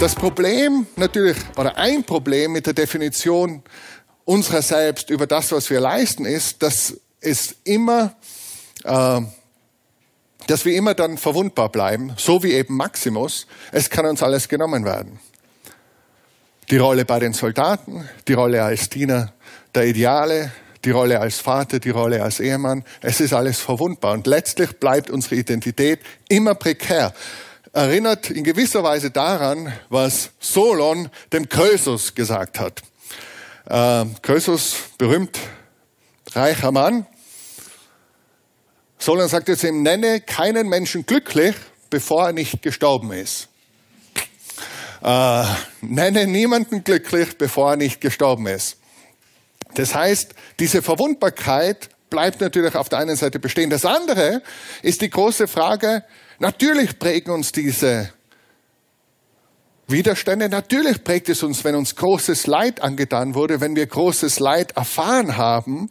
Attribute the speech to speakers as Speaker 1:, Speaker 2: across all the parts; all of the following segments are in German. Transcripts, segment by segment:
Speaker 1: Das Problem natürlich, oder ein Problem mit der Definition unserer selbst über das, was wir leisten, ist, dass es immer, äh, dass wir immer dann verwundbar bleiben, so wie eben Maximus. Es kann uns alles genommen werden. Die Rolle bei den Soldaten, die Rolle als Diener der Ideale, die Rolle als Vater, die Rolle als Ehemann. Es ist alles verwundbar und letztlich bleibt unsere Identität immer prekär. Erinnert in gewisser Weise daran, was Solon dem Krösus gesagt hat. Äh, berühmt, reicher Mann. Solon sagt jetzt ihm, nenne keinen Menschen glücklich, bevor er nicht gestorben ist. Äh, nenne niemanden glücklich, bevor er nicht gestorben ist. Das heißt, diese Verwundbarkeit bleibt natürlich auf der einen Seite bestehen. Das andere ist die große Frage, natürlich prägen uns diese Widerstände, natürlich prägt es uns, wenn uns großes Leid angetan wurde, wenn wir großes Leid erfahren haben,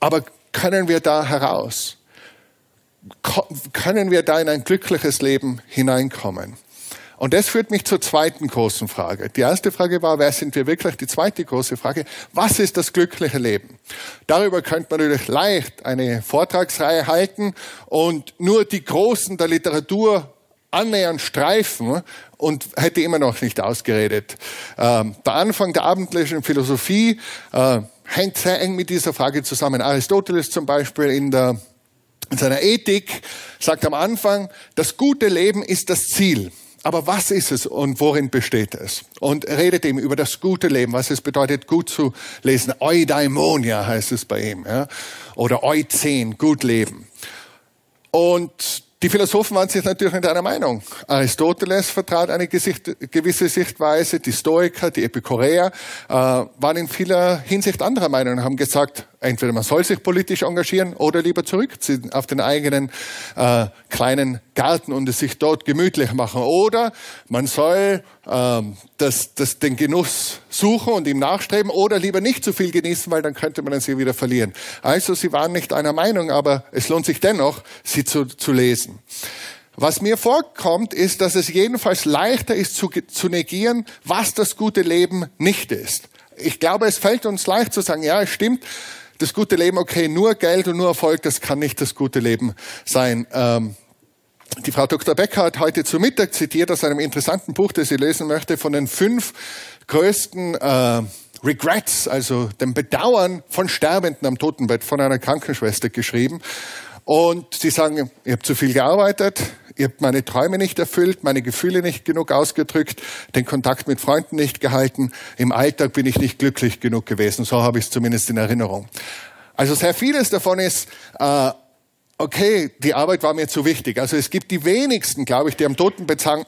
Speaker 1: aber können wir da heraus? Können wir da in ein glückliches Leben hineinkommen? Und das führt mich zur zweiten großen Frage. Die erste Frage war, wer sind wir wirklich? Die zweite große Frage, was ist das glückliche Leben? Darüber könnte man natürlich leicht eine Vortragsreihe halten und nur die Großen der Literatur annähernd streifen und hätte immer noch nicht ausgeredet. Ähm, der Anfang der abendlichen Philosophie äh, hängt sehr eng mit dieser Frage zusammen. Aristoteles zum Beispiel in der in seiner Ethik sagt am Anfang, das gute Leben ist das Ziel. Aber was ist es und worin besteht es? Und redet ihm über das gute Leben, was es bedeutet, gut zu lesen. Eudaimonia heißt es bei ihm. Ja? Oder Euzen, gut leben. Und die Philosophen waren sich natürlich nicht einer Meinung. Aristoteles vertrat eine gewisse Sichtweise, die Stoiker, die Epikureer äh, waren in vieler Hinsicht anderer Meinung und haben gesagt, entweder man soll sich politisch engagieren oder lieber zurückziehen auf den eigenen äh, kleinen Garten und es sich dort gemütlich machen. Oder man soll äh, das, das, den Genuss suchen und ihm nachstreben oder lieber nicht zu viel genießen, weil dann könnte man sie wieder verlieren. Also sie waren nicht einer Meinung, aber es lohnt sich dennoch, sie zu, zu lesen. Was mir vorkommt, ist, dass es jedenfalls leichter ist zu, zu negieren, was das gute Leben nicht ist. Ich glaube, es fällt uns leicht zu sagen, ja, es stimmt, das gute Leben, okay, nur Geld und nur Erfolg, das kann nicht das gute Leben sein. Ähm, die Frau Dr. Becker hat heute zu Mittag zitiert aus einem interessanten Buch, das sie lesen möchte, von den fünf größten äh, Regrets, also dem Bedauern von Sterbenden am Totenbett von einer Krankenschwester geschrieben. Und sie sagen, ich habe zu viel gearbeitet, ihr habt meine Träume nicht erfüllt, meine Gefühle nicht genug ausgedrückt, den Kontakt mit Freunden nicht gehalten, im Alltag bin ich nicht glücklich genug gewesen. So habe ich es zumindest in Erinnerung. Also sehr vieles davon ist, äh, okay, die Arbeit war mir zu wichtig. Also es gibt die wenigsten, glaube ich, die am Totenbett sagen,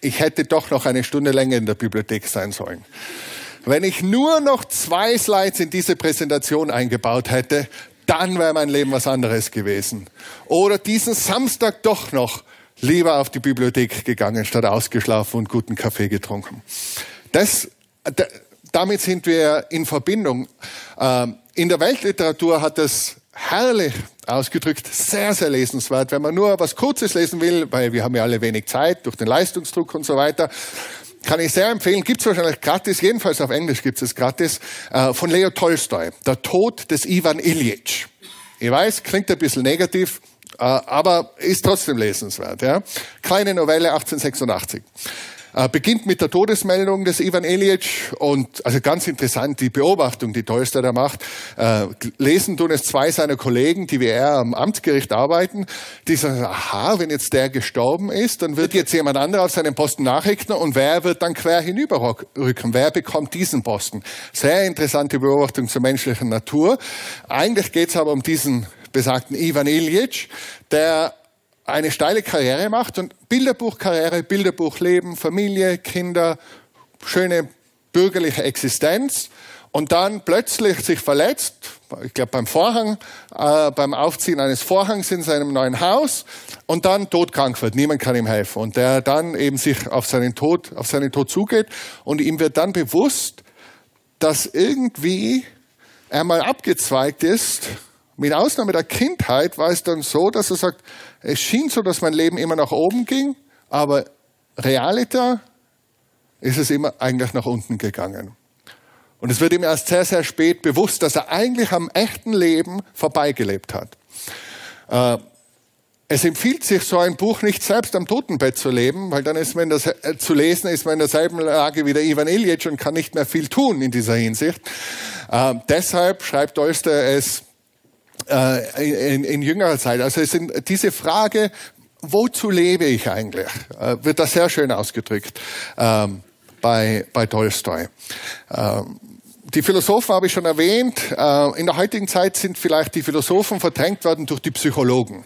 Speaker 1: ich hätte doch noch eine Stunde länger in der Bibliothek sein sollen. Wenn ich nur noch zwei Slides in diese Präsentation eingebaut hätte, dann wäre mein Leben was anderes gewesen. Oder diesen Samstag doch noch lieber auf die Bibliothek gegangen, statt ausgeschlafen und guten Kaffee getrunken. Das, damit sind wir in Verbindung. Ähm, in der Weltliteratur hat es herrlich ausgedrückt, sehr, sehr lesenswert. Wenn man nur was Kurzes lesen will, weil wir haben ja alle wenig Zeit durch den Leistungsdruck und so weiter, kann ich sehr empfehlen, gibt es wahrscheinlich gratis, jedenfalls auf Englisch gibt es gratis, äh, von Leo Tolstoi, Der Tod des Ivan Ilyich. Ich weiß, klingt ein bisschen negativ, aber ist trotzdem lesenswert. Ja? Kleine Novelle 1886. Äh, beginnt mit der Todesmeldung des Ivan Ilyich und also ganz interessant die Beobachtung, die Tolstoy da macht. Äh, lesen tun es zwei seiner Kollegen, die wie er am Amtsgericht arbeiten, die sagen, aha, wenn jetzt der gestorben ist, dann wird jetzt jemand anderer auf seinen Posten nachrichten und wer wird dann quer hinüberrücken? Wer bekommt diesen Posten? Sehr interessante Beobachtung zur menschlichen Natur. Eigentlich geht es aber um diesen besagten Ivan Ilyich, der eine steile Karriere macht und Bilderbuchkarriere, Bilderbuchleben, Familie, Kinder, schöne bürgerliche Existenz und dann plötzlich sich verletzt, ich glaube beim Vorhang, äh, beim Aufziehen eines Vorhangs in seinem neuen Haus und dann todkrank wird. Niemand kann ihm helfen und der dann eben sich auf seinen Tod, auf seinen Tod zugeht und ihm wird dann bewusst, dass irgendwie er mal abgezweigt ist. Mit Ausnahme der Kindheit war es dann so, dass er sagt, es schien so, dass mein Leben immer nach oben ging, aber realiter ist es immer eigentlich nach unten gegangen. Und es wird ihm erst sehr, sehr spät bewusst, dass er eigentlich am echten Leben vorbeigelebt hat. Äh, es empfiehlt sich, so ein Buch nicht selbst am Totenbett zu leben, weil dann ist man das, äh, zu lesen, ist man in derselben Lage wie der Ivan Iljic und kann nicht mehr viel tun in dieser Hinsicht. Äh, deshalb schreibt Dolster es äh, in, in, jüngerer Zeit. Also es sind diese Frage, wozu lebe ich eigentlich, äh, wird da sehr schön ausgedrückt ähm, bei, bei Tolstoi. Ähm, die Philosophen habe ich schon erwähnt. Äh, in der heutigen Zeit sind vielleicht die Philosophen verdrängt worden durch die Psychologen.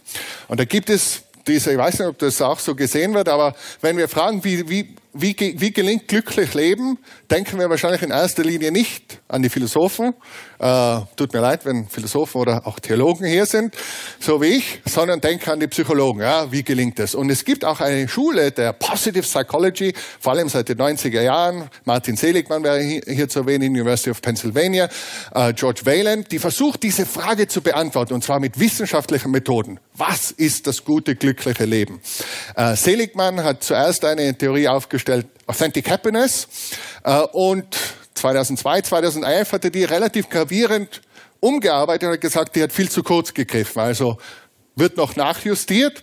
Speaker 1: Und da gibt es diese, ich weiß nicht, ob das auch so gesehen wird, aber wenn wir fragen, wie, wie, wie, wie gelingt glücklich Leben, denken wir wahrscheinlich in erster Linie nicht an die Philosophen. Äh, tut mir leid, wenn Philosophen oder auch Theologen hier sind, so wie ich, sondern denken an die Psychologen. Ja, wie gelingt das? Und es gibt auch eine Schule der Positive Psychology, vor allem seit den 90er Jahren. Martin Seligmann wäre hier zu erwähnen, University of Pennsylvania, äh, George Wayland, die versucht, diese Frage zu beantworten, und zwar mit wissenschaftlichen Methoden. Was ist das gute, glückliche Leben? Äh, Seligmann hat zuerst eine Theorie aufgestellt, Authentic Happiness, äh, und 2002, 2011 hat er die relativ gravierend umgearbeitet und hat gesagt, die hat viel zu kurz gegriffen. Also wird noch nachjustiert.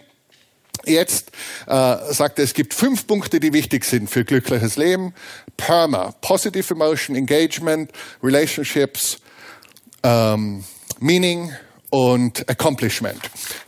Speaker 1: Jetzt äh, sagt er, es gibt fünf Punkte, die wichtig sind für glückliches Leben. PERMA, Positive Emotion, Engagement, Relationships, ähm, Meaning und Accomplishment.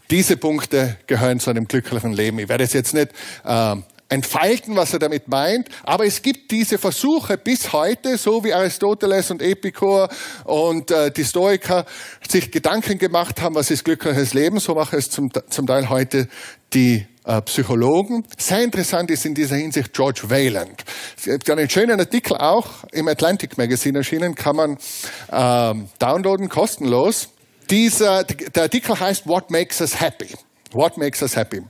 Speaker 1: Diese Punkte gehören zu einem glücklichen Leben. Ich werde es jetzt nicht äh, entfalten, was er damit meint. Aber es gibt diese Versuche bis heute, so wie Aristoteles und Epikur und äh, die Stoiker sich Gedanken gemacht haben, was ist glückliches Leben, so machen es zum, zum Teil heute die äh, Psychologen. Sehr interessant ist in dieser Hinsicht George Wayland. Es gibt einen schönen Artikel auch im Atlantic Magazine erschienen, kann man ähm, downloaden, kostenlos. Dieser, der Artikel heißt What Makes Us Happy? What Makes Us Happy?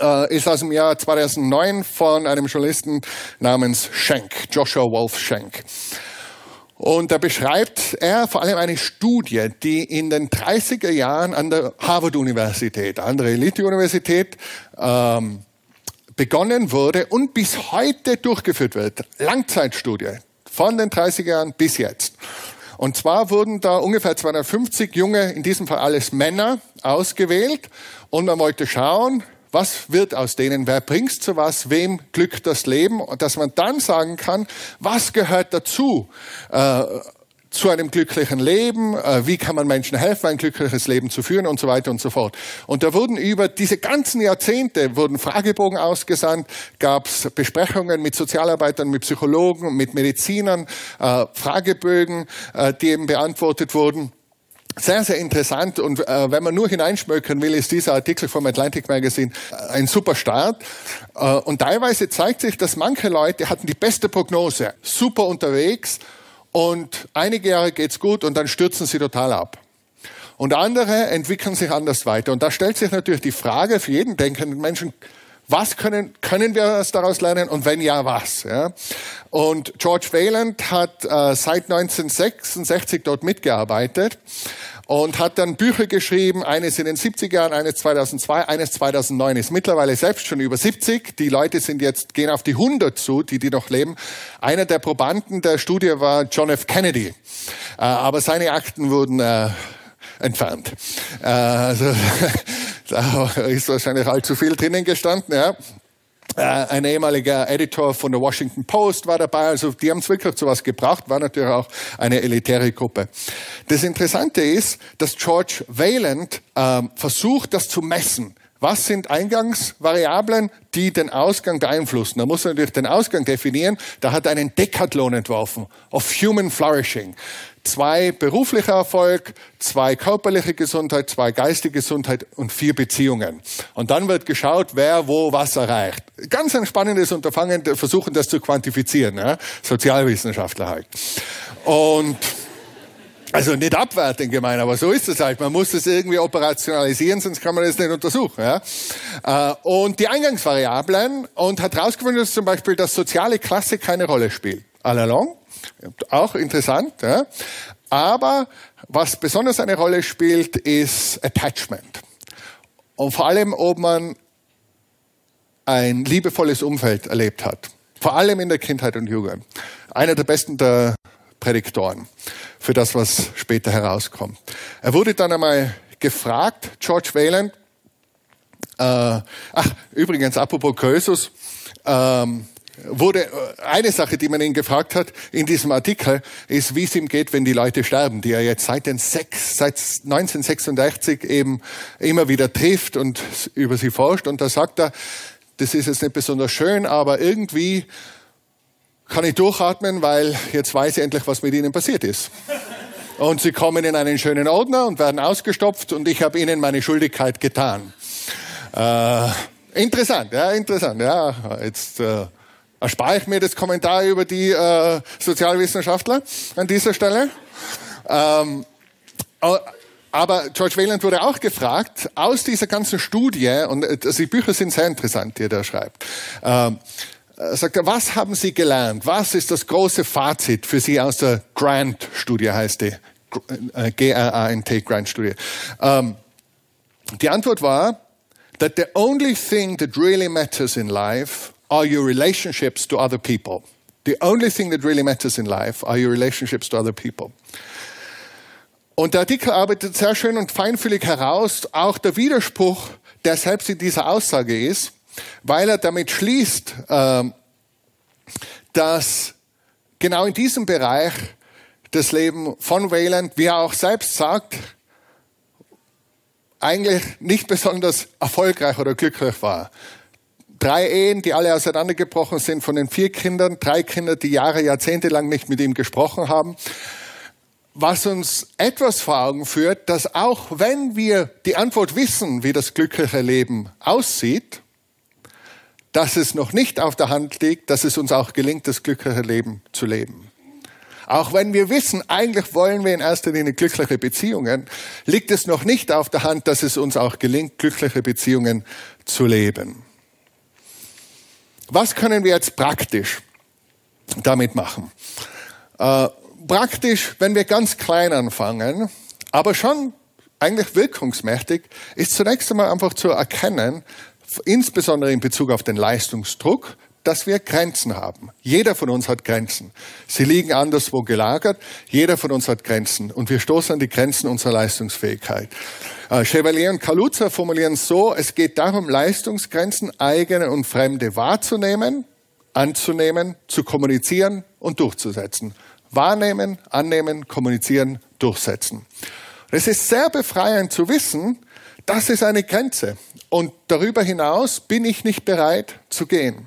Speaker 1: Äh, ist aus dem Jahr 2009 von einem Journalisten namens Schenk, Joshua Wolf Schenk. Und da beschreibt er vor allem eine Studie, die in den 30er Jahren an der Harvard-Universität, andere Elite-Universität, ähm, begonnen wurde und bis heute durchgeführt wird. Langzeitstudie von den 30er Jahren bis jetzt. Und zwar wurden da ungefähr 250 junge, in diesem Fall alles Männer, ausgewählt und man wollte schauen, was wird aus denen? Wer bringt zu was? Wem glückt das Leben? Und dass man dann sagen kann, was gehört dazu? Äh, zu einem glücklichen Leben, äh, wie kann man Menschen helfen, ein glückliches Leben zu führen und so weiter und so fort. Und da wurden über diese ganzen Jahrzehnte wurden Fragebogen ausgesandt, gab es Besprechungen mit Sozialarbeitern, mit Psychologen, mit Medizinern, äh, Fragebögen, äh, die eben beantwortet wurden sehr, sehr interessant. Und äh, wenn man nur hineinschmökern will, ist dieser Artikel vom Atlantic Magazine äh, ein super Start. Äh, und teilweise zeigt sich, dass manche Leute hatten die beste Prognose, super unterwegs und einige Jahre geht's gut und dann stürzen sie total ab. Und andere entwickeln sich anders weiter. Und da stellt sich natürlich die Frage für jeden denkenden Menschen, was können, können wir daraus lernen und wenn ja, was? Ja? Und George Wayland hat äh, seit 1966 dort mitgearbeitet und hat dann Bücher geschrieben, eines in den 70er Jahren, eines 2002, eines 2009, ist mittlerweile selbst schon über 70. Die Leute sind jetzt, gehen auf die 100 zu, die, die noch leben. Einer der Probanden der Studie war John F. Kennedy. Äh, aber seine Akten wurden äh, entfernt. Äh, also da ist wahrscheinlich allzu viel drinnen gestanden. Ja. Äh, ein ehemaliger Editor von der Washington Post war dabei, also die haben es wirklich zu was gebracht, war natürlich auch eine elitäre Gruppe. Das Interessante ist, dass George Wayland äh, versucht, das zu messen. Was sind Eingangsvariablen, die den Ausgang beeinflussen? Da muss man natürlich den Ausgang definieren. Da hat er einen Decathlon entworfen of Human Flourishing. Zwei beruflicher Erfolg, zwei körperliche Gesundheit, zwei geistige Gesundheit und vier Beziehungen. Und dann wird geschaut, wer wo was erreicht. Ganz ein spannendes Unterfangen, versuchen das zu quantifizieren. Ja? Sozialwissenschaftler halt. Und also nicht abwertend gemeint, aber so ist es halt. Man muss es irgendwie operationalisieren, sonst kann man das nicht untersuchen. Ja? Äh, und die Eingangsvariablen und hat herausgefunden, dass zum Beispiel das soziale Klasse keine Rolle spielt. All along. Auch interessant. Ja? Aber was besonders eine Rolle spielt, ist Attachment. Und vor allem, ob man ein liebevolles Umfeld erlebt hat. Vor allem in der Kindheit und Jugend. Einer der besten der Prädiktoren für das, was später herauskommt. Er wurde dann einmal gefragt, George Wayland, äh, ach, übrigens, apropos Krösus, ähm, wurde äh, eine Sache, die man ihn gefragt hat in diesem Artikel, ist, wie es ihm geht, wenn die Leute sterben, die er jetzt seit den sechs, seit 1966 eben immer wieder trifft und über sie forscht. Und da sagt er, das ist jetzt nicht besonders schön, aber irgendwie kann ich durchatmen, weil jetzt weiß ich endlich, was mit ihnen passiert ist. Und sie kommen in einen schönen Ordner und werden ausgestopft und ich habe ihnen meine Schuldigkeit getan. Äh, interessant, ja, interessant. Ja, jetzt äh, erspare ich mir das Kommentar über die äh, Sozialwissenschaftler an dieser Stelle. Ähm, aber George Wayland wurde auch gefragt, aus dieser ganzen Studie, und also die Bücher sind sehr interessant, die er da schreibt, ähm, sagt er, was haben Sie gelernt? Was ist das große Fazit für Sie aus der Grant-Studie, heißt die, G-R-A-N-T, Grant-Studie? Ähm, die Antwort war, that the only thing that really matters in life are your relationships to other people. The only thing that really matters in life are your relationships to other people. Und der Artikel arbeitet sehr schön und feinfühlig heraus, auch der Widerspruch, der selbst in dieser Aussage ist, weil er damit schließt, ähm, dass genau in diesem Bereich das Leben von Wayland, wie er auch selbst sagt, eigentlich nicht besonders erfolgreich oder glücklich war. Drei Ehen, die alle auseinandergebrochen sind von den vier Kindern, drei Kinder, die Jahre, Jahrzehnte lang nicht mit ihm gesprochen haben. Was uns etwas vor Augen führt, dass auch wenn wir die Antwort wissen, wie das glückliche Leben aussieht, dass es noch nicht auf der Hand liegt, dass es uns auch gelingt, das glückliche Leben zu leben. Auch wenn wir wissen, eigentlich wollen wir in erster Linie glückliche Beziehungen, liegt es noch nicht auf der Hand, dass es uns auch gelingt, glückliche Beziehungen zu leben. Was können wir jetzt praktisch damit machen? Äh, praktisch, wenn wir ganz klein anfangen, aber schon eigentlich wirkungsmächtig, ist zunächst einmal einfach zu erkennen, insbesondere in Bezug auf den Leistungsdruck, dass wir Grenzen haben. Jeder von uns hat Grenzen. Sie liegen anderswo gelagert. Jeder von uns hat Grenzen. Und wir stoßen an die Grenzen unserer Leistungsfähigkeit. Äh, Chevalier und Kaluza formulieren so, es geht darum, Leistungsgrenzen eigene und fremde wahrzunehmen, anzunehmen, zu kommunizieren und durchzusetzen. Wahrnehmen, annehmen, kommunizieren, durchsetzen. Es ist sehr befreiend zu wissen, das ist eine Grenze. Und darüber hinaus bin ich nicht bereit zu gehen.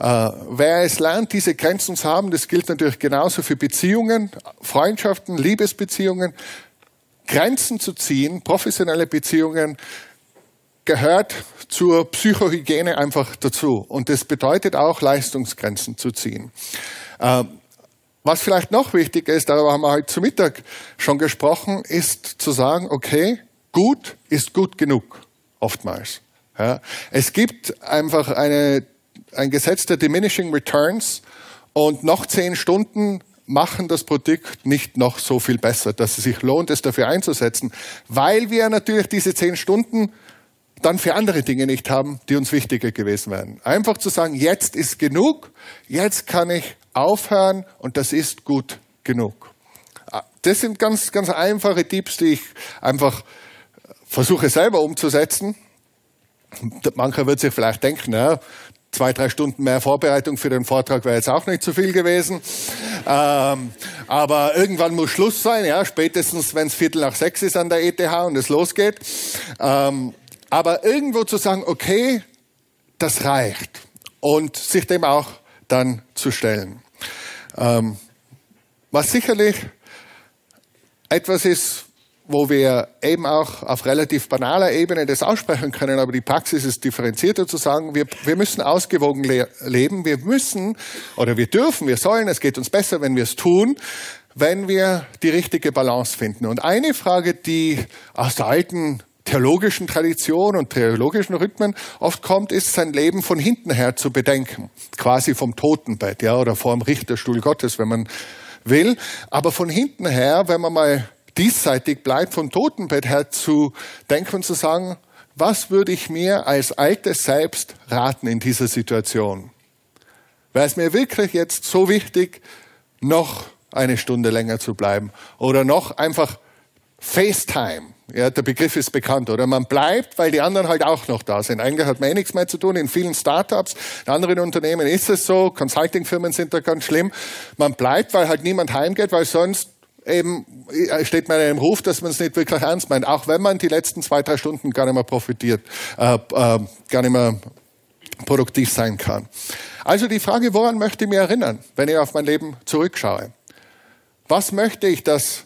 Speaker 1: Äh, wer es lernt, diese Grenzen zu haben, das gilt natürlich genauso für Beziehungen, Freundschaften, Liebesbeziehungen. Grenzen zu ziehen, professionelle Beziehungen, gehört zur Psychohygiene einfach dazu. Und das bedeutet auch, Leistungsgrenzen zu ziehen. Äh, was vielleicht noch wichtig ist, darüber haben wir heute zu Mittag schon gesprochen, ist zu sagen, okay, gut ist gut genug, oftmals. Ja, es gibt einfach eine ein Gesetz der Diminishing Returns und noch zehn Stunden machen das Produkt nicht noch so viel besser, dass es sich lohnt, es dafür einzusetzen, weil wir natürlich diese zehn Stunden dann für andere Dinge nicht haben, die uns wichtiger gewesen wären. Einfach zu sagen, jetzt ist genug, jetzt kann ich aufhören und das ist gut genug. Das sind ganz, ganz einfache Tipps, die ich einfach versuche selber umzusetzen. Mancher wird sich vielleicht denken, ja, zwei, drei Stunden mehr Vorbereitung für den Vortrag wäre jetzt auch nicht zu viel gewesen. Ähm, aber irgendwann muss Schluss sein, ja, spätestens wenn es Viertel nach sechs ist an der ETH und es losgeht. Ähm, aber irgendwo zu sagen, okay, das reicht. Und sich dem auch dann zu stellen. Ähm, was sicherlich etwas ist, wo wir eben auch auf relativ banaler Ebene das aussprechen können, aber die Praxis ist differenzierter zu sagen, wir, wir müssen ausgewogen le leben, wir müssen oder wir dürfen, wir sollen, es geht uns besser, wenn wir es tun, wenn wir die richtige Balance finden. Und eine Frage, die aus der alten theologischen Tradition und theologischen Rhythmen oft kommt, ist sein Leben von hinten her zu bedenken. Quasi vom Totenbett, ja, oder vor Richterstuhl Gottes, wenn man will. Aber von hinten her, wenn man mal diesseitig bleibt, vom Totenbett her zu denken und zu sagen, was würde ich mir als altes Selbst raten in dieser Situation? Wäre es mir wirklich jetzt so wichtig, noch eine Stunde länger zu bleiben oder noch einfach FaceTime. Ja, der Begriff ist bekannt, oder? Man bleibt, weil die anderen halt auch noch da sind. Eigentlich hat man eh nichts mehr zu tun. In vielen Startups, in anderen Unternehmen ist es so. Consultingfirmen sind da ganz schlimm. Man bleibt, weil halt niemand heimgeht, weil sonst eben steht man einem Ruf, dass man es nicht wirklich ernst meint. Auch wenn man die letzten zwei, drei Stunden gar nicht mehr profitiert, äh, äh, gar nicht mehr produktiv sein kann. Also die Frage, woran möchte ich mich erinnern, wenn ich auf mein Leben zurückschaue? Was möchte ich, dass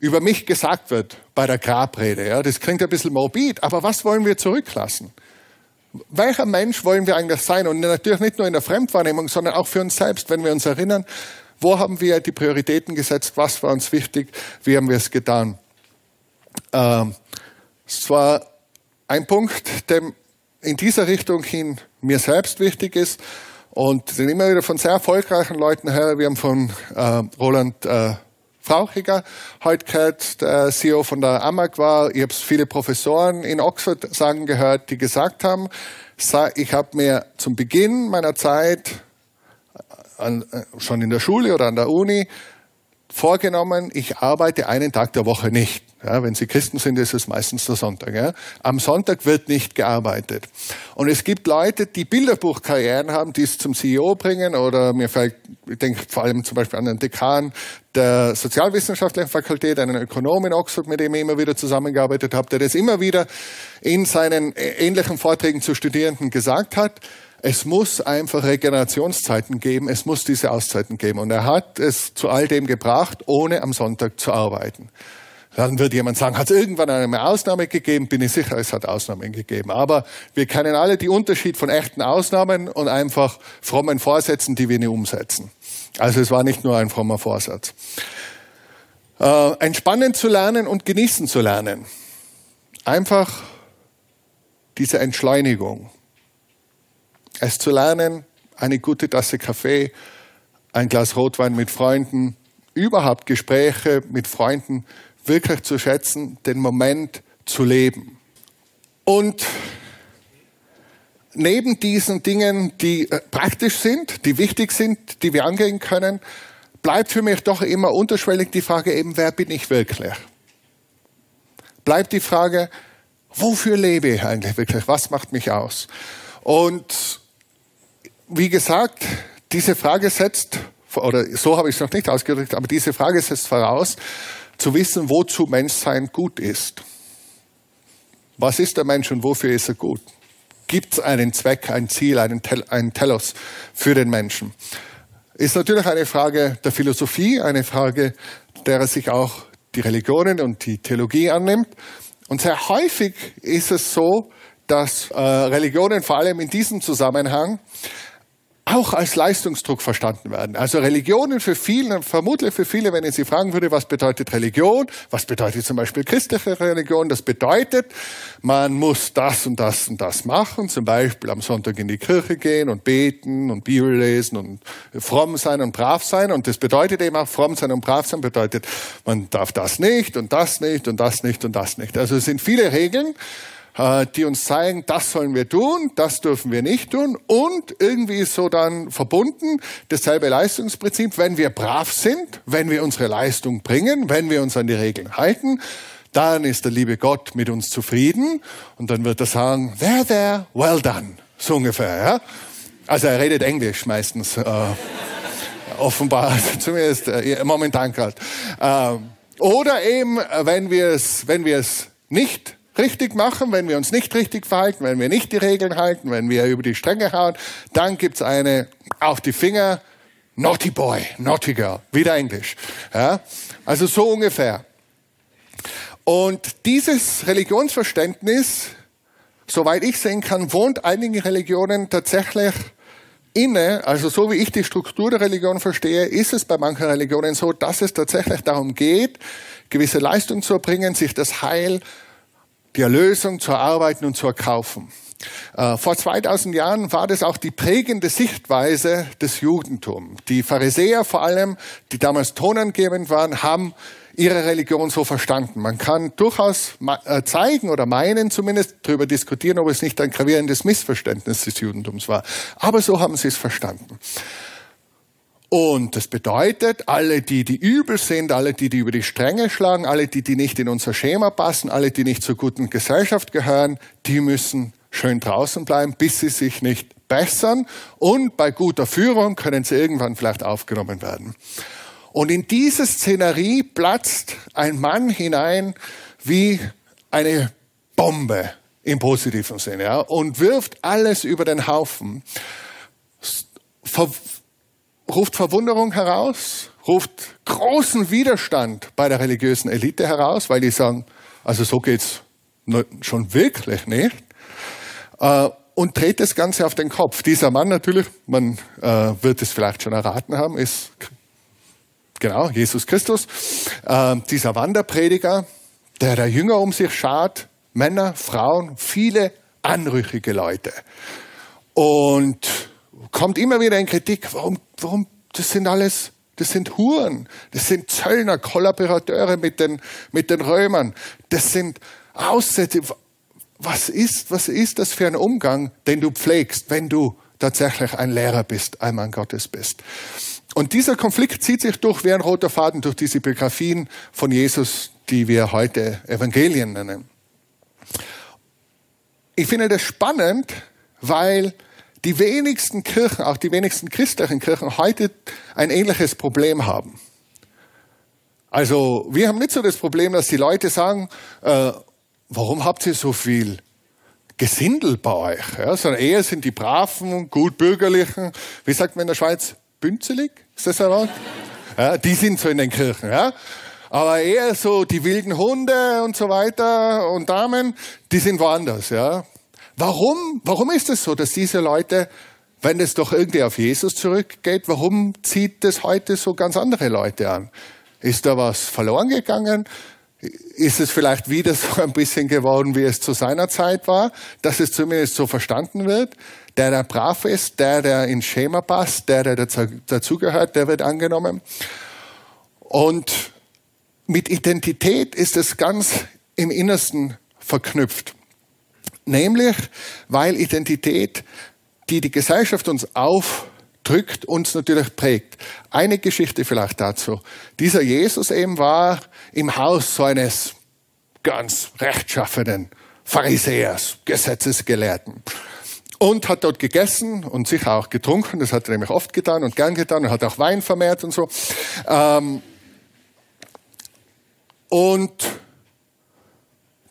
Speaker 1: über mich gesagt wird bei der Grabrede. Ja, das klingt ein bisschen morbid, aber was wollen wir zurücklassen? Welcher Mensch wollen wir eigentlich sein? Und natürlich nicht nur in der Fremdwahrnehmung, sondern auch für uns selbst, wenn wir uns erinnern, wo haben wir die Prioritäten gesetzt, was war uns wichtig, wie haben wir es getan. Ähm, es war ein Punkt, der in dieser Richtung hin mir selbst wichtig ist und den immer wieder von sehr erfolgreichen Leuten her. Wir haben von äh, Roland äh, Frauchiger heute gehört, der CEO von der AMAG war. Ich habe viele Professoren in Oxford sagen gehört, die gesagt haben, ich habe mir zum Beginn meiner Zeit an, äh, schon in der Schule oder an der Uni vorgenommen, ich arbeite einen Tag der Woche nicht. Ja, wenn Sie Christen sind, ist es meistens der Sonntag. Ja. Am Sonntag wird nicht gearbeitet. Und es gibt Leute, die Bilderbuchkarrieren haben, die es zum CEO bringen oder mir fällt, ich denke vor allem zum Beispiel an den Dekan der Sozialwissenschaftlichen Fakultät, einen Ökonom in Oxford, mit dem ich immer wieder zusammengearbeitet habe, der das immer wieder in seinen ähnlichen Vorträgen zu Studierenden gesagt hat. Es muss einfach Regenerationszeiten geben, es muss diese Auszeiten geben. Und er hat es zu all dem gebracht, ohne am Sonntag zu arbeiten. Dann wird jemand sagen, hat es irgendwann eine Ausnahme gegeben? Bin ich sicher, es hat Ausnahmen gegeben. Aber wir kennen alle die Unterschied von echten Ausnahmen und einfach frommen Vorsätzen, die wir nicht umsetzen. Also es war nicht nur ein frommer Vorsatz. Äh, entspannen zu lernen und genießen zu lernen. Einfach diese Entschleunigung es zu lernen, eine gute Tasse Kaffee, ein Glas Rotwein mit Freunden, überhaupt Gespräche mit Freunden wirklich zu schätzen, den Moment zu leben. Und neben diesen Dingen, die äh, praktisch sind, die wichtig sind, die wir angehen können, bleibt für mich doch immer unterschwellig die Frage eben, wer bin ich wirklich? Bleibt die Frage, wofür lebe ich eigentlich wirklich? Was macht mich aus? Und wie gesagt, diese Frage setzt, oder so habe ich es noch nicht ausgedrückt, aber diese Frage setzt voraus, zu wissen, wozu Menschsein gut ist. Was ist der Mensch und wofür ist er gut? Gibt es einen Zweck, ein Ziel, einen, Tel einen Telos für den Menschen? Ist natürlich eine Frage der Philosophie, eine Frage, der sich auch die Religionen und die Theologie annimmt. Und sehr häufig ist es so, dass äh, Religionen vor allem in diesem Zusammenhang auch als Leistungsdruck verstanden werden. Also Religionen für viele, vermutlich für viele, wenn ich sie fragen würde, was bedeutet Religion? Was bedeutet zum Beispiel christliche Religion? Das bedeutet, man muss das und das und das machen, zum Beispiel am Sonntag in die Kirche gehen und beten und Bibel lesen und fromm sein und brav sein. Und das bedeutet eben auch, fromm sein und brav sein bedeutet, man darf das nicht und das nicht und das nicht und das nicht. Also es sind viele Regeln, die uns zeigen, das sollen wir tun, das dürfen wir nicht tun und irgendwie so dann verbunden dasselbe Leistungsprinzip, wenn wir brav sind, wenn wir unsere Leistung bringen, wenn wir uns an die Regeln halten, dann ist der liebe Gott mit uns zufrieden und dann wird er sagen, there, there, well done, so ungefähr. Ja? Also er redet Englisch meistens, äh, offenbar, zumindest äh, momentan gerade. Äh, oder eben, wenn wir es, wenn wir es nicht richtig machen, wenn wir uns nicht richtig verhalten, wenn wir nicht die Regeln halten, wenn wir über die Stränge hauen, dann gibt's eine auf die Finger, naughty boy, naughty girl, wieder Englisch. Ja? Also so ungefähr. Und dieses Religionsverständnis, soweit ich sehen kann, wohnt einigen Religionen tatsächlich inne, also so wie ich die Struktur der Religion verstehe, ist es bei manchen Religionen so, dass es tatsächlich darum geht, gewisse Leistung zu erbringen, sich das Heil die Erlösung zu erarbeiten und zu erkaufen. Äh, vor 2000 Jahren war das auch die prägende Sichtweise des Judentums. Die Pharisäer vor allem, die damals tonangebend waren, haben ihre Religion so verstanden. Man kann durchaus äh, zeigen oder meinen zumindest, darüber diskutieren, ob es nicht ein gravierendes Missverständnis des Judentums war. Aber so haben sie es verstanden. Und das bedeutet, alle die, die übel sind, alle die, die über die Stränge schlagen, alle die, die nicht in unser Schema passen, alle die nicht zur guten Gesellschaft gehören, die müssen schön draußen bleiben, bis sie sich nicht bessern. Und bei guter Führung können sie irgendwann vielleicht aufgenommen werden. Und in diese Szenerie platzt ein Mann hinein wie eine Bombe im positiven Sinne ja, und wirft alles über den Haufen. Ruft Verwunderung heraus, ruft großen Widerstand bei der religiösen Elite heraus, weil die sagen, also so geht's schon wirklich nicht. Äh, und dreht das Ganze auf den Kopf. Dieser Mann natürlich, man äh, wird es vielleicht schon erraten haben, ist genau Jesus Christus. Äh, dieser Wanderprediger, der der Jünger um sich schart, Männer, Frauen, viele anrüchige Leute. Und kommt immer wieder in Kritik, warum, warum, das sind alles, das sind Huren, das sind Zöllner, Kollaborateure mit den, mit den Römern, das sind Aussätze. Was ist, was ist das für ein Umgang, den du pflegst, wenn du tatsächlich ein Lehrer bist, ein Mann Gottes bist? Und dieser Konflikt zieht sich durch wie ein roter Faden durch diese Biografien von Jesus, die wir heute Evangelien nennen. Ich finde das spannend, weil die wenigsten Kirchen, auch die wenigsten christlichen Kirchen heute ein ähnliches Problem haben. Also wir haben nicht so das Problem, dass die Leute sagen, äh, warum habt ihr so viel Gesindel bei euch? Ja, sondern eher sind die braven, gutbürgerlichen, wie sagt man in der Schweiz, bünzelig? Ist das ein Wort? Ja, die sind so in den Kirchen. Ja? Aber eher so die wilden Hunde und so weiter und Damen, die sind woanders. Ja? Warum, warum ist es so, dass diese Leute, wenn es doch irgendwie auf Jesus zurückgeht, warum zieht das heute so ganz andere Leute an? Ist da was verloren gegangen? Ist es vielleicht wieder so ein bisschen geworden, wie es zu seiner Zeit war, dass es zumindest so verstanden wird? Der, der brav ist, der, der ins Schema passt, der, der dazugehört, der wird angenommen. Und mit Identität ist es ganz im Innersten verknüpft. Nämlich, weil Identität, die die Gesellschaft uns aufdrückt, uns natürlich prägt. Eine Geschichte vielleicht dazu. Dieser Jesus eben war im Haus so eines ganz rechtschaffenen Pharisäers, Gesetzesgelehrten. Und hat dort gegessen und sicher auch getrunken, das hat er nämlich oft getan und gern getan und hat auch Wein vermehrt und so. Ähm, und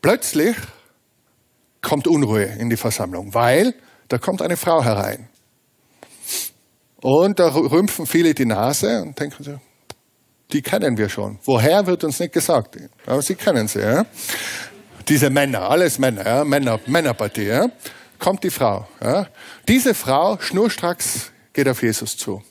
Speaker 1: plötzlich kommt Unruhe in die Versammlung, weil da kommt eine Frau herein. Und da rümpfen viele die Nase und denken so, die kennen wir schon. Woher wird uns nicht gesagt, aber sie kennen sie. Ja? Diese Männer, alles Männer, ja? Männer Männerpartie. Ja? Kommt die Frau. Ja? Diese Frau, schnurstracks, geht auf Jesus zu,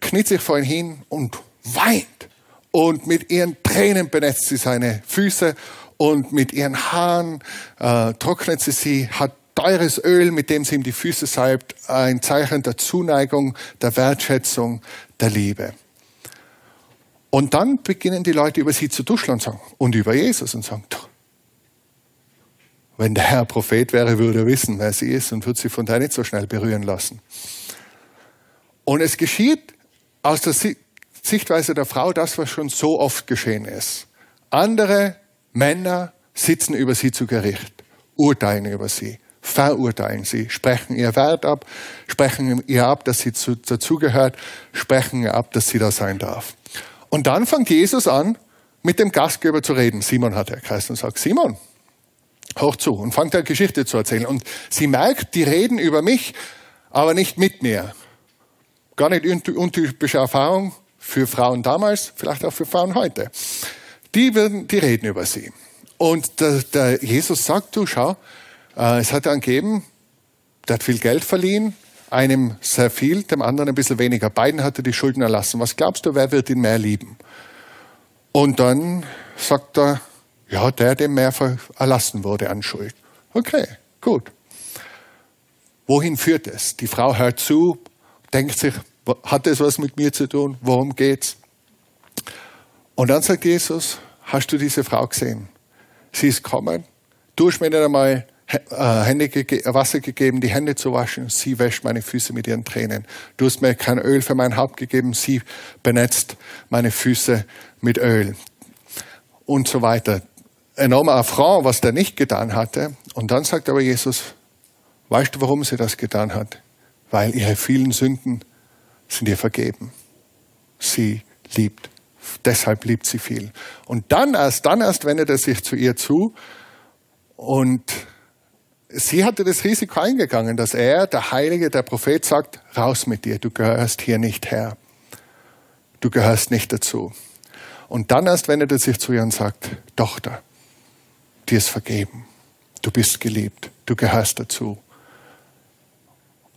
Speaker 1: kniet sich vor ihn hin und weint. Und mit ihren Tränen benetzt sie seine Füße und mit ihren Haaren äh, trocknet sie sie, hat teures Öl, mit dem sie ihm die Füße salbt, ein Zeichen der Zuneigung, der Wertschätzung, der Liebe. Und dann beginnen die Leute über sie zu duscheln und sagen, und über Jesus und sagen, wenn der Herr Prophet wäre, würde er wissen, wer sie ist und würde sie von da nicht so schnell berühren lassen. Und es geschieht aus der Sichtweise der Frau das, was schon so oft geschehen ist. Andere Männer sitzen über sie zu Gericht, urteilen über sie, verurteilen sie, sprechen ihr Wert ab, sprechen ihr ab, dass sie zu, dazugehört, sprechen ihr ab, dass sie da sein darf. Und dann fängt Jesus an, mit dem Gastgeber zu reden. Simon hat er geheißen und sagt, Simon, hoch zu und fängt eine Geschichte zu erzählen. Und sie merkt, die reden über mich, aber nicht mit mir. Gar nicht untypische Erfahrung für Frauen damals, vielleicht auch für Frauen heute die, werden, die reden über sie. Und der, der Jesus sagt, du schau, äh, es hat einen gegeben, der hat viel Geld verliehen, einem sehr viel, dem anderen ein bisschen weniger. Beiden hat er die Schulden erlassen. Was glaubst du, wer wird ihn mehr lieben? Und dann sagt er, ja, der, dem mehr erlassen wurde an Schuld. Okay, gut. Wohin führt es? Die Frau hört zu, denkt sich, hat es was mit mir zu tun? Worum geht's? Und dann sagt Jesus, hast du diese Frau gesehen? Sie ist gekommen, du hast mir nicht einmal äh, Hände ge Wasser gegeben, die Hände zu waschen. Sie wäscht meine Füße mit ihren Tränen. Du hast mir kein Öl für mein Haupt gegeben. Sie benetzt meine Füße mit Öl. Und so weiter. Enormer Affront, was der nicht getan hatte. Und dann sagt aber Jesus, weißt du, warum sie das getan hat? Weil ihre vielen Sünden sind ihr vergeben. Sie liebt. Deshalb liebt sie viel. Und dann erst, dann erst wendet er sich zu ihr zu und sie hatte das Risiko eingegangen, dass er, der Heilige, der Prophet sagt, raus mit dir, du gehörst hier nicht her. Du gehörst nicht dazu. Und dann erst wendet er sich zu ihr und sagt, Tochter, dir ist vergeben. Du bist geliebt. Du gehörst dazu.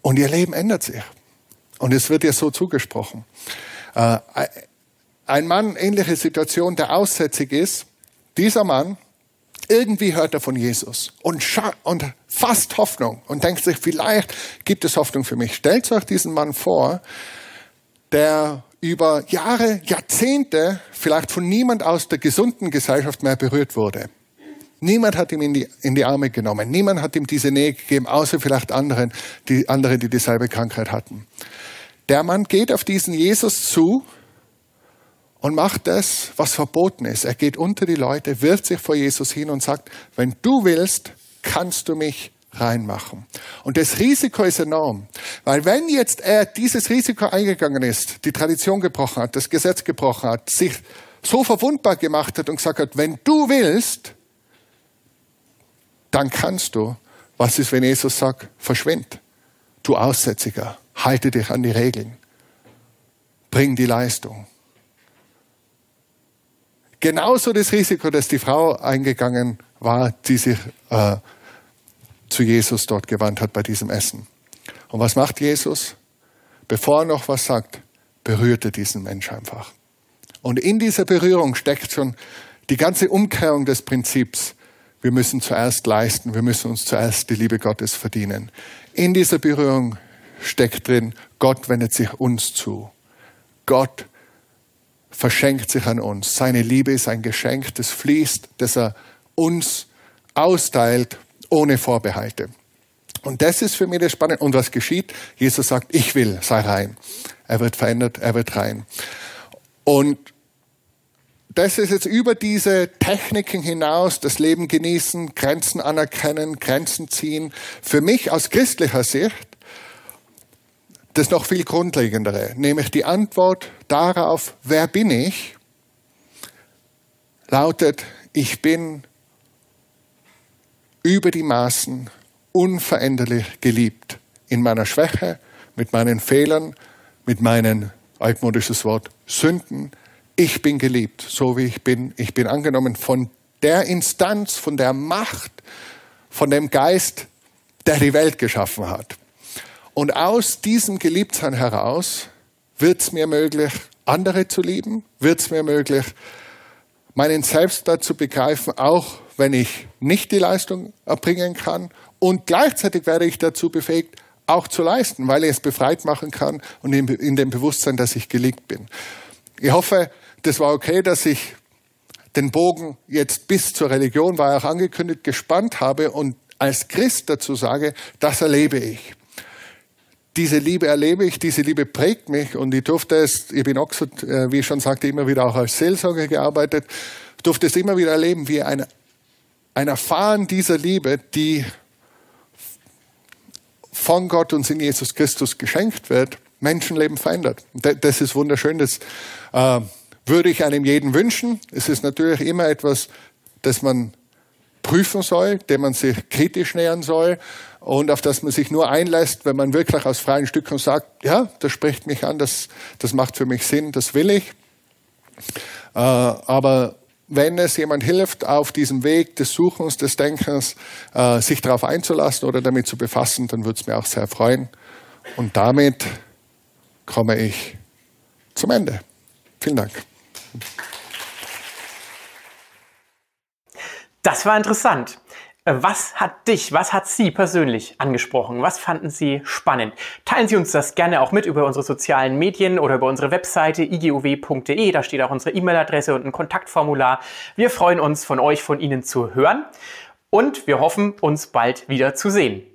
Speaker 1: Und ihr Leben ändert sich. Und es wird ihr so zugesprochen. Ein Mann, ähnliche Situation, der aussätzig ist, dieser Mann irgendwie hört er von Jesus und, und fast Hoffnung und denkt sich, vielleicht gibt es Hoffnung für mich. Stellt euch diesen Mann vor, der über Jahre, Jahrzehnte vielleicht von niemand aus der gesunden Gesellschaft mehr berührt wurde. Niemand hat ihm in die, in die Arme genommen. Niemand hat ihm diese Nähe gegeben, außer vielleicht anderen, die, andere, die dieselbe Krankheit hatten. Der Mann geht auf diesen Jesus zu und macht das, was verboten ist. Er geht unter die Leute, wirft sich vor Jesus hin und sagt, wenn du willst, kannst du mich reinmachen. Und das Risiko ist enorm, weil wenn jetzt er dieses Risiko eingegangen ist, die Tradition gebrochen hat, das Gesetz gebrochen hat, sich so verwundbar gemacht hat und gesagt hat, wenn du willst, dann kannst du, was ist, wenn Jesus sagt, verschwind, du Aussätziger, halte dich an die Regeln, bring die Leistung. Genauso das Risiko, dass die Frau eingegangen war, die sich äh, zu Jesus dort gewandt hat bei diesem Essen. Und was macht Jesus? Bevor er noch was sagt, berührt er diesen Mensch einfach. Und in dieser Berührung steckt schon die ganze Umkehrung des Prinzips. Wir müssen zuerst leisten, wir müssen uns zuerst die Liebe Gottes verdienen. In dieser Berührung steckt drin, Gott wendet sich uns zu. Gott verschenkt sich an uns. Seine Liebe ist ein Geschenk, das fließt, das er uns austeilt ohne Vorbehalte. Und das ist für mich das Spannende. Und was geschieht? Jesus sagt, ich will, sei rein. Er wird verändert, er wird rein. Und das ist jetzt über diese Techniken hinaus, das Leben genießen, Grenzen anerkennen, Grenzen ziehen. Für mich aus christlicher Sicht das noch viel grundlegendere, nämlich die Antwort darauf, wer bin ich, lautet, ich bin über die Maßen unveränderlich geliebt. In meiner Schwäche, mit meinen Fehlern, mit meinen, altmodisches Wort, Sünden. Ich bin geliebt, so wie ich bin. Ich bin angenommen von der Instanz, von der Macht, von dem Geist, der die Welt geschaffen hat. Und aus diesem Geliebtsein heraus wird es mir möglich, andere zu lieben, wird es mir möglich, meinen Selbstwert zu begreifen, auch wenn ich nicht die Leistung erbringen kann. Und gleichzeitig werde ich dazu befähigt, auch zu leisten, weil ich es befreit machen kann und in, in dem Bewusstsein, dass ich geliebt bin. Ich hoffe, das war okay, dass ich den Bogen jetzt bis zur Religion, war auch angekündigt, gespannt habe und als Christ dazu sage, das erlebe ich diese Liebe erlebe ich, diese Liebe prägt mich und ich durfte es, ich bin auch, äh, wie ich schon sagte, immer wieder auch als Seelsorger gearbeitet, durfte es immer wieder erleben, wie ein, ein Erfahren dieser Liebe, die von Gott uns in Jesus Christus geschenkt wird, Menschenleben verändert. Das ist wunderschön, das äh, würde ich einem jeden wünschen. Es ist natürlich immer etwas, das man prüfen soll, dem man sich kritisch nähern soll und auf das man sich nur einlässt, wenn man wirklich aus freien Stücken sagt, ja, das spricht mich an, das, das macht für mich Sinn, das will ich. Äh, aber wenn es jemand hilft, auf diesem Weg des Suchens, des Denkens, äh, sich darauf einzulassen oder damit zu befassen, dann würde es mir auch sehr freuen. Und damit komme ich zum Ende. Vielen Dank.
Speaker 2: Das war interessant. Äh, was hat dich, was hat Sie persönlich angesprochen? Was fanden Sie spannend? Teilen Sie uns das gerne auch mit über unsere sozialen Medien oder über unsere Webseite igiow.de. Da steht auch unsere E-Mail-Adresse und ein Kontaktformular. Wir freuen uns, von euch, von Ihnen zu hören und wir hoffen, uns bald wieder zu sehen.